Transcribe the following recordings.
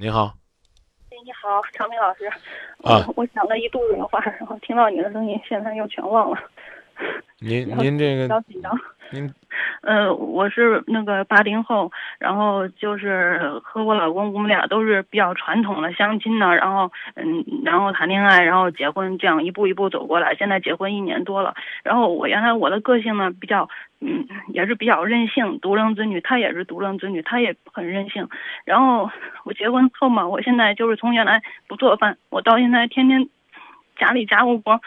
你好，哎，你好，常明老师。我想了一肚子的话，然后听到你的声音，现在又全忘了，您您这个紧张。您呃，我是那个八零后，然后就是和我老公，我们俩都是比较传统的相亲的，然后嗯，然后谈恋爱，然后结婚，这样一步一步走过来。现在结婚一年多了，然后我原来我的个性呢比较嗯，也是比较任性，独生子女，他也是独生子女，他也很任性。然后我结婚后嘛，我现在就是从原来不做饭，我到现在天天家里家务活、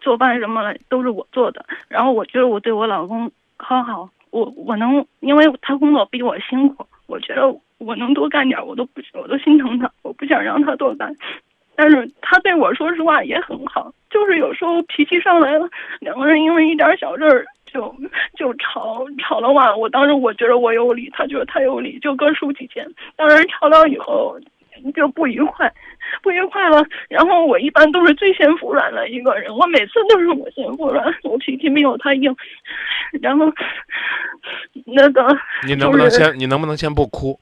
做饭什么的都是我做的。然后我觉得我对我老公很好，我我能，因为他工作比我辛苦，我觉得我能多干点，我都不我都心疼他，我不想让他多干。但是他对我说实话也很好，就是有时候脾气上来了，两个人因为一点小事儿就就吵吵了话。我当时我觉得我有理，他觉得他有理，就各抒己见。当然吵到以后就不愉快，不愉快了。然后我一般都是最先服软的一个人，我每次都是我先服软，我脾气没有他硬。然后那个你能不能就是先你能不能先不哭？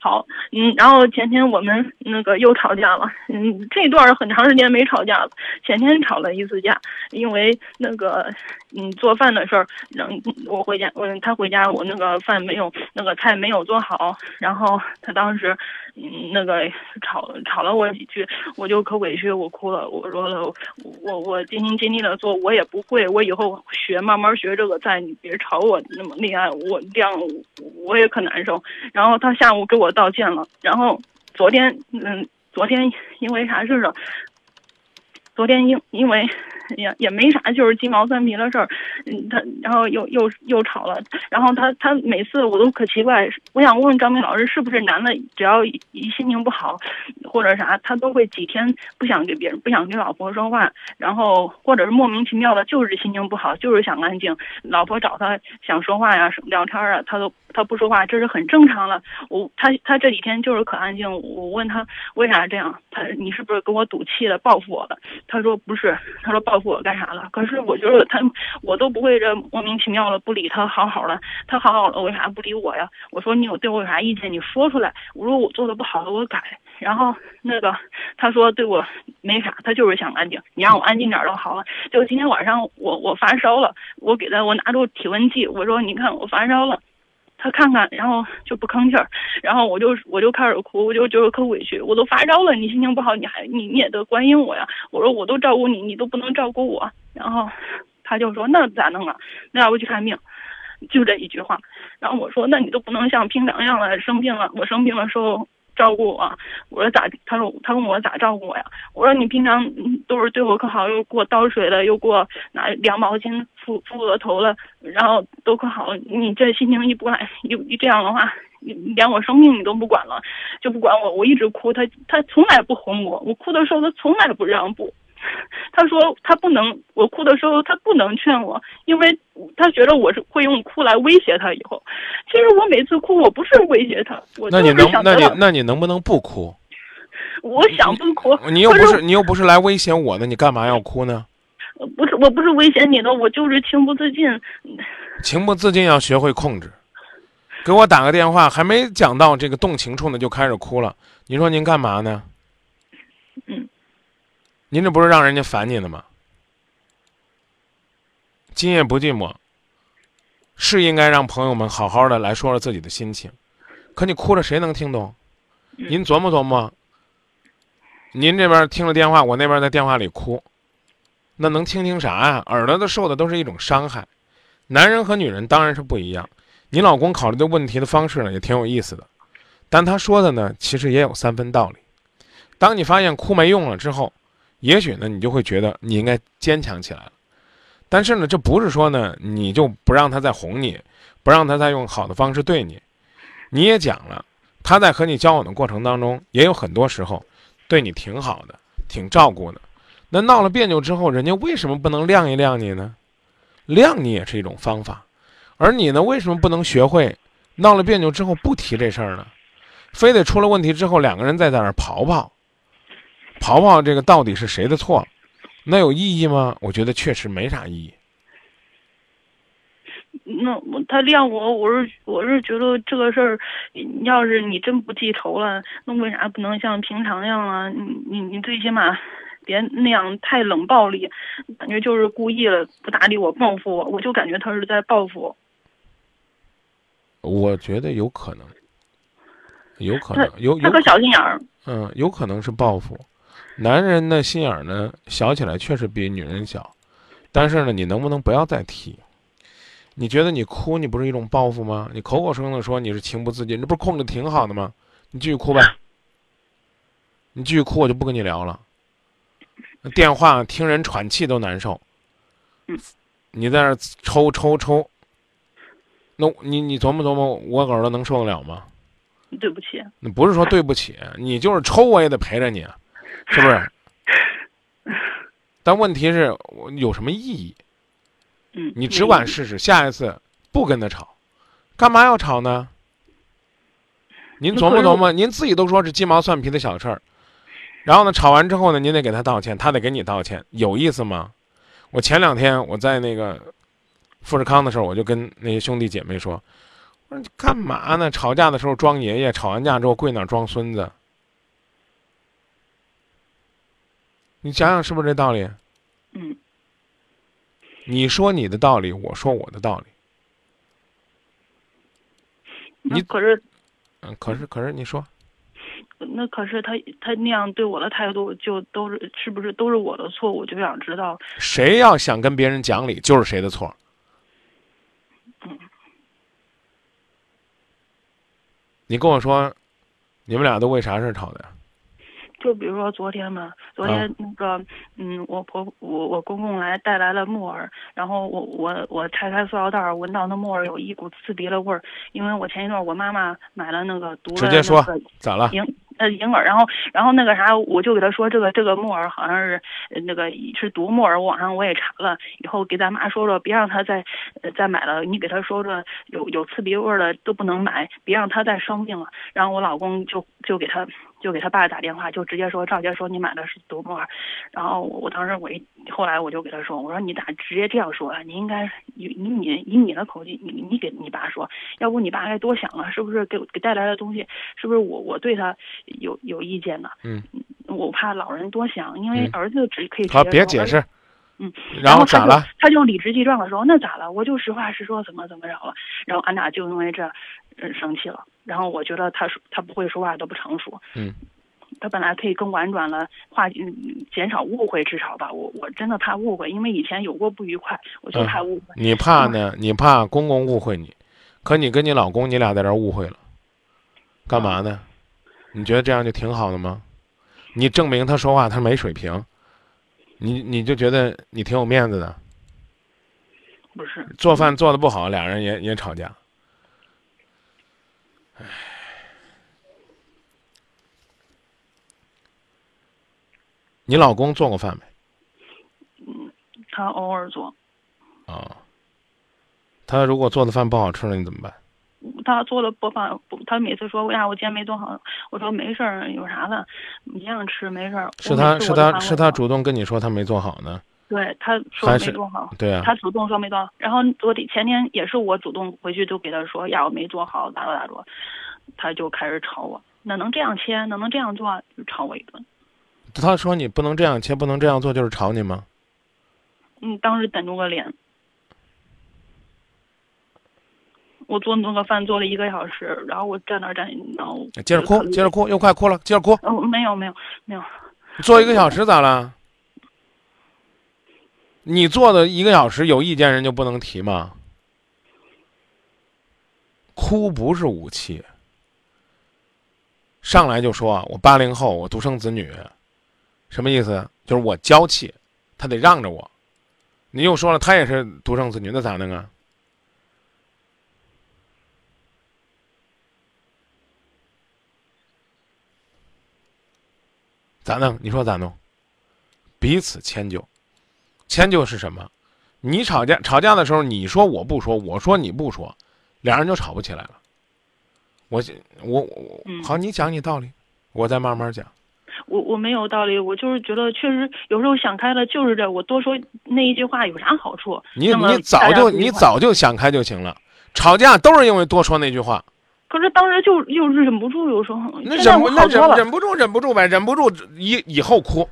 好，嗯，然后前天我们那个又吵架了，嗯，这段儿很长时间没吵架了，前天吵了一次架，因为那个嗯做饭的事儿，然后我回家，我他回家，我那个饭没有那个菜没有做好，然后他当时嗯那个吵吵了我几句，我就可委屈，我哭了，我说了，我我尽心尽力的做，我也不会，我以后学慢慢学这个再，你别吵我那么厉害，我这样我也可难受。然后他下午给我道歉了，然后昨天，嗯，昨天因为啥事儿？昨天因因为 也也没啥，就是鸡毛蒜皮的事儿，嗯，他然后又又又吵了，然后他他每次我都可奇怪，我想问问张明老师，是不是男的只要一心情不好或者啥，他都会几天不想给别人不想跟老婆说话，然后或者是莫名其妙的，就是心情不好，就是想安静，老婆找他想说话呀、聊天啊，他都他不说话，这是很正常的。我他他这几天就是可安静，我问他为啥这样，他你是不是跟我赌气了，报复我了？他说不是，他说报复我干啥了？可是我觉得他我都不会这莫名其妙的不理他，好好的，他好好的为啥不理我呀？我说你有对我有啥意见，你说出来。我说我做的不好的我改。然后那个他说对我没啥，他就是想安静，你让我安静点就好了。就今天晚上我我发烧了，我给他我拿出体温计，我说你看我发烧了。他看看，然后就不吭气儿，然后我就我就开始哭，我就觉得可委屈，我都发烧了，你心情不好，你还你你也得关心我呀。我说我都照顾你，你都不能照顾我。然后他就说那咋弄啊？那要不去看病？就这一句话。然后我说那你都不能像平常一样了生病了，我生病的时候照顾我。我说咋？他说他问我咋照顾我呀？我说你平常都是对我可好，又给我倒水了，又给我拿凉毛巾敷敷额头了，然后都可好。你这心情一不来，一一这样的话，你连我生病你都不管了，就不管我，我一直哭，他他从来不哄我，我哭的时候他从来不让步。他说他不能，我哭的时候他不能劝我，因为他觉得我是会用哭来威胁他以后。其实我每次哭，我不是威胁他，我就那你是能那你。那你能不能不哭？我想不哭，你又不可是你又不是来威胁我的，你干嘛要哭呢？呃不是我不是威胁你的，我就是情不自禁。情不自禁要学会控制。给我打个电话，还没讲到这个动情处呢，就开始哭了。您说您干嘛呢？嗯，您这不是让人家烦你呢吗？今夜不寂寞，是应该让朋友们好好的来说说自己的心情。可你哭了，谁能听懂？嗯您琢磨琢磨。您这边听了电话，我那边在电话里哭，那能听听啥呀？耳朵都受的都是一种伤害。男人和女人当然是不一样。你老公考虑的问题的方式呢，也挺有意思的，但他说的呢，其实也有三分道理。当你发现哭没用了之后，也许呢，你就会觉得你应该坚强起来了。但是呢，这不是说呢，你就不让他再哄你，不让他再用好的方式对你。你也讲了，他在和你交往的过程当中，也有很多时候对你挺好的，挺照顾的。那闹了别扭之后，人家为什么不能晾一晾你呢？晾你也是一种方法。而你呢，为什么不能学会闹了别扭之后不提这事儿呢？非得出了问题之后两个人再在那儿刨刨，刨刨这个到底是谁的错？那有意义吗？我觉得确实没啥意义。那我他晾我，我是我是觉得这个事儿，要是你真不记仇了，那为啥不能像平常一样啊？你你你最起码别那样太冷暴力，感觉就是故意了，不搭理我，报复我，我就感觉他是在报复我。我觉得有可能，有可能有有他个小心眼儿，嗯，有可能是报复。男人的心眼儿呢，小起来确实比女人小，但是呢，你能不能不要再提？你觉得你哭，你不是一种报复吗？你口口声声的说你是情不自禁，这不是控制挺好的吗？你继续哭呗，你继续哭，我就不跟你聊了。电话听人喘气都难受，嗯你在那儿抽抽抽，那你你琢磨琢磨，我耳朵能受得了吗？对不起，那不是说对不起，你就是抽我也得陪着你，啊 是不是？但问题是，我有什么意义？嗯，你只管试试，下一次不跟他吵，干嘛要吵呢？您琢磨琢磨，您自己都说是鸡毛蒜皮的小事儿，然后呢，吵完之后呢，您得给他道歉，他得给你道歉，有意思吗？我前两天我在那个富士康的时候，我就跟那些兄弟姐妹说，我说你干嘛呢？吵架的时候装爷爷，吵完架之后跪那儿装孙子，你想想是不是这道理？嗯，你说你的道理，我说我的道理。你可是嗯，可是可是你说，那可是他他那样对我的态度，就都是是不是都是我的错？我就想知道，谁要想跟别人讲理，就是谁的错。嗯你跟我说，你们俩都为啥事儿吵的呀？就比如说昨天嘛，昨天那个，嗯，我婆我我公公来带来了木耳，然后我我我拆开塑料袋儿，闻到那木耳有一股刺鼻的味儿，因为我前一段我妈妈买了那个毒了直接说那个咋了？银呃银耳，然后然后那个啥，我就给他说这个这个木耳好像是呃那个是毒木耳，网上我也查了，以后给咱妈说说，别让他再呃再买了，你给他说说有有刺鼻味儿的都不能买，别让他再生病了。然后我老公就就给他就给他爸打电话，就直接说赵杰说你买的是独木耳，然后我我当时我一后来我就给他说，我说你咋直接这样说啊？你应该以以你以你的口气，你你给你爸说，要不你爸该多想了，是不是给我给带来的东西，是不是我我对他有有意见呢？嗯，我怕老人多想，因为嗯儿子只可以直好，别解释。嗯，然后咋了？？他就理直气壮的说：“那咋了？我就实话实说，怎么怎么着了。”然后俺俩就因为这，呃，生气了。然后我觉得他说他不会说话都不成熟。嗯。他本来可以更婉转了，话嗯减少误会，至少吧。我我真的怕误会，因为以前有过不愉快，我就嗯怕误会。你怕呢？你怕公公误会你，可你跟你老公，你俩在这儿误会了，干嘛呢？你觉得这样就挺好的吗？你证明他说话他没水平，你你就觉得你挺有面子的。不是，做饭做的不好，俩人也也吵架。唉，你老公做过饭没？嗯他偶尔做，啊、他如果做的饭不好吃了，你怎么办？他做了播放，他每次说：“哎呀，我今天没做好。”我说：“没事儿，有啥的，你这样吃没事儿。”是他是他是他主动跟你说他没做好呢？对，他说还没做好。对啊，他主动说没做好，然后昨天前天也是我主动回去就给他说呀，我没做好，咋着咋着，他就开始吵我，哪能这样切，哪能这样做，就吵我一顿。他说你不能这样切，不能这样做，就是吵你吗？嗯，当时等住个脸。我做那个饭做了一个小时，然后我站那儿站，然后接着哭，接着哭，又快哭了，接着哭。哦，没有没有没有，做一个小时咋了？你做的一个小时有意见人就不能提吗？哭不是武器。上来就说我八零后，我独生子女，什么意思？就是我娇气，他得让着我。你又说了，他也是独生子女，那咋弄啊？咋弄？你说咋弄？彼此迁就，迁就是什么？你吵架吵架的时候，你说我不说，我说你不说，俩人就吵不起来了。我我我嗯好，你讲你道理，我再慢慢讲。我我没有道理，我就是觉得确实有时候想开了就是这，我多说那一句话有啥好处？你你早就你早就想开就行了，吵架都是因为多说那句话，可是当时就又忍不住，有时候那忍不那。忍忍不住忍不住呗，忍不住以以后哭，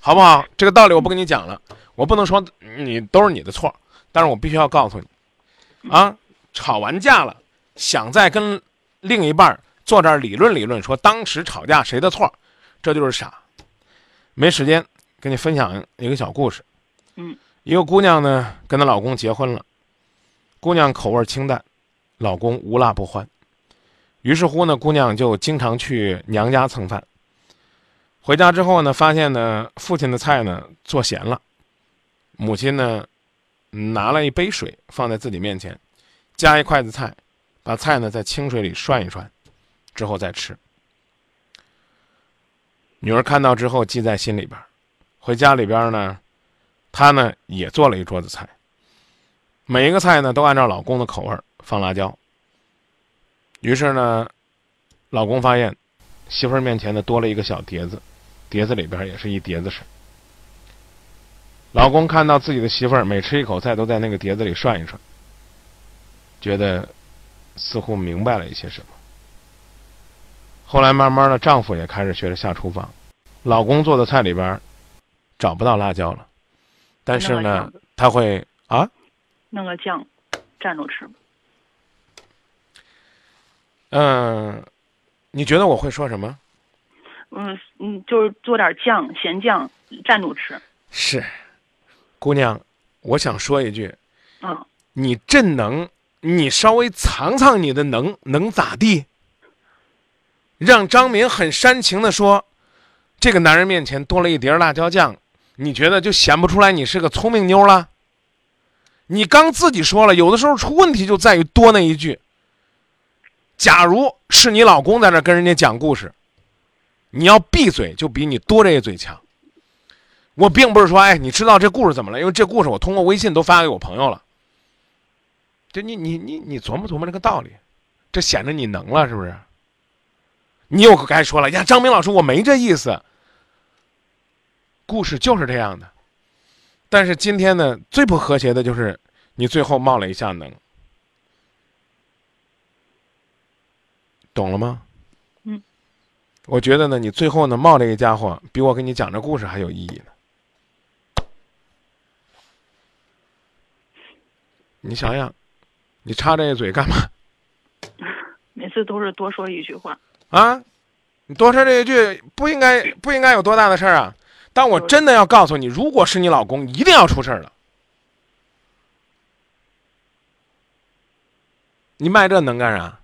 好不好？这个道理我不跟你讲了，我不能说你都是你的错，但是我必须要告诉你，啊，吵完架了，想再跟另一半儿坐这儿理论理论，说当时吵架谁的错，这就是傻。没时间跟你分享一个小故事。嗯，一个姑娘呢跟她老公结婚了，姑娘口味清淡，老公无辣不欢。于是乎呢，姑娘就经常去娘家蹭饭。回家之后呢，发现呢父亲的菜呢做咸了，母亲呢拿了一杯水放在自己面前，夹一筷子菜，把菜呢在清水里涮一涮，之后再吃。女儿看到之后记在心里边，回家里边呢，她呢也做了一桌子菜，每一个菜呢都按照老公的口味放辣椒。于是呢，老公发现媳妇儿面前呢多了一个小碟子，碟子里边也是一碟子水。老公看到自己的媳妇儿每吃一口菜都在那个碟子里涮一涮，觉得似乎明白了一些什么。后来慢慢的，丈夫也开始学着下厨房，老公做的菜里边找不到辣椒了，但是呢他会啊，弄个酱蘸着吃。嗯、你觉得我会说什么？嗯嗯，就是做点酱，咸酱蘸着吃。是，姑娘，我想说一句，嗯，你真能，你稍微藏藏你的能，能咋地？让张敏很煽情的说，这个男人面前多了一碟辣椒酱，你觉得就显不出来你是个聪明妞了？你刚自己说了，有的时候出问题就在于多那一句。假如是你老公在那跟人家讲故事，你要闭嘴就比你多这一嘴强。我并不是说，哎，你知道这故事怎么了？因为这故事我通过微信都发给我朋友了。就你你你你琢磨琢磨这个道理，这显着你能了是不是？你又该说了呀，张明老师，我没这意思。故事就是这样的，但是今天呢，最不和谐的就是你最后冒了一下能，懂了吗？嗯。我觉得呢，你最后呢冒这个家伙，比我给你讲这故事还有意义呢。你想想，你插这个嘴干嘛每次都是多说一句话。啊？你多说这一句不应该不应该有多大的事儿啊？但我真的要告诉你，如果是你老公，一定要出事儿了。你卖这能干啥？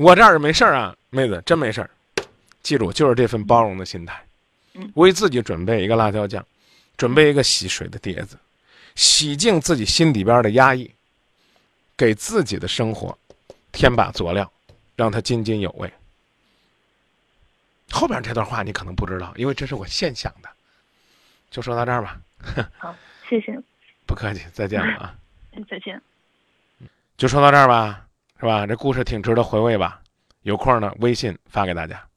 我这儿没事儿啊，妹子，真没事儿。记住，就是这份包容的心态嗯，为自己准备一个辣椒酱，准备一个洗水的碟子，洗净自己心里边的压抑，给自己的生活添把佐料，让它津津有味。后边这段话你可能不知道，因为这是我现想的。就说到这儿吧，好，谢谢，不客气，再见了啊。再见。就说到这儿吧，是吧？这故事挺值得回味吧？有空呢，微信发给大家。